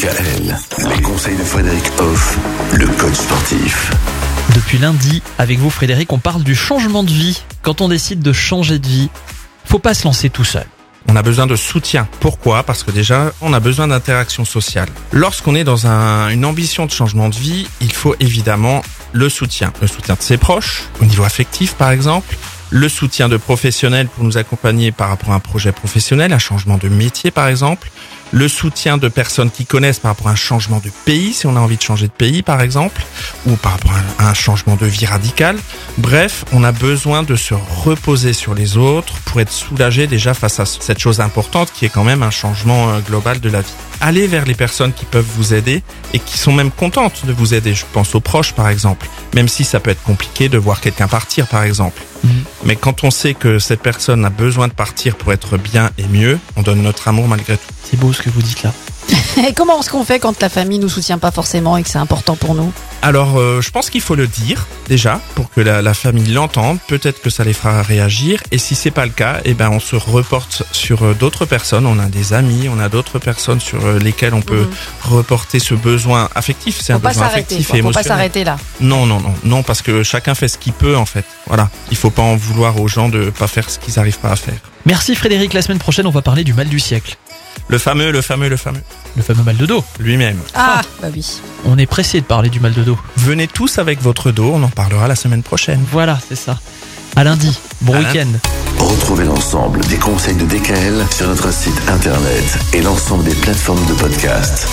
DKL, les conseils de Frédéric Hoff, le coach sportif. Depuis lundi, avec vous Frédéric, on parle du changement de vie. Quand on décide de changer de vie, faut pas se lancer tout seul. On a besoin de soutien. Pourquoi? Parce que déjà, on a besoin d'interaction sociale. Lorsqu'on est dans un- une ambition de changement de vie, il faut évidemment le soutien. Le soutien de ses proches, au niveau affectif par exemple. Le soutien de professionnels pour nous accompagner par rapport à un projet professionnel, un changement de métier par exemple. Le soutien de personnes qui connaissent par rapport à un changement de pays, si on a envie de changer de pays par exemple, ou par rapport à un changement de vie radical. Bref, on a besoin de se reposer sur les autres pour être soulagé déjà face à cette chose importante qui est quand même un changement euh, global de la vie. Allez vers les personnes qui peuvent vous aider et qui sont même contentes de vous aider. Je pense aux proches par exemple, même si ça peut être compliqué de voir quelqu'un partir par exemple. Mais quand on sait que cette personne a besoin de partir pour être bien et mieux, on donne notre amour malgré tout. C'est beau ce que vous dites là. Et comment est-ce qu'on fait quand la famille nous soutient pas forcément et que c'est important pour nous? Alors, euh, je pense qu'il faut le dire déjà pour que la, la famille l'entende. Peut-être que ça les fera réagir. Et si c'est pas le cas, eh ben on se reporte sur euh, d'autres personnes. On a des amis, on a d'autres personnes sur euh, lesquelles on peut reporter ce besoin affectif. C'est un pas besoin s'arrêter. affectif quoi. et Faut pas émotionnel. s'arrêter là. Non, non, non, non, parce que chacun fait ce qu'il peut en fait. Voilà, il faut pas en vouloir aux gens de pas faire ce qu'ils arrivent pas à faire. Merci Frédéric, la semaine prochaine on va parler du mal du siècle. Le fameux, le fameux, le fameux, Le fameux mal de dos. lui-même. Ah, bah oui. On est pressé de parler du mal de dos. Venez tous avec votre dos, on en parlera la semaine prochaine. Voilà, c'est ça. À lundi. Bon À week-end. Retrouvez l'ensemble des conseils de DKL sur notre site internet et l'ensemble des plateformes de podcast.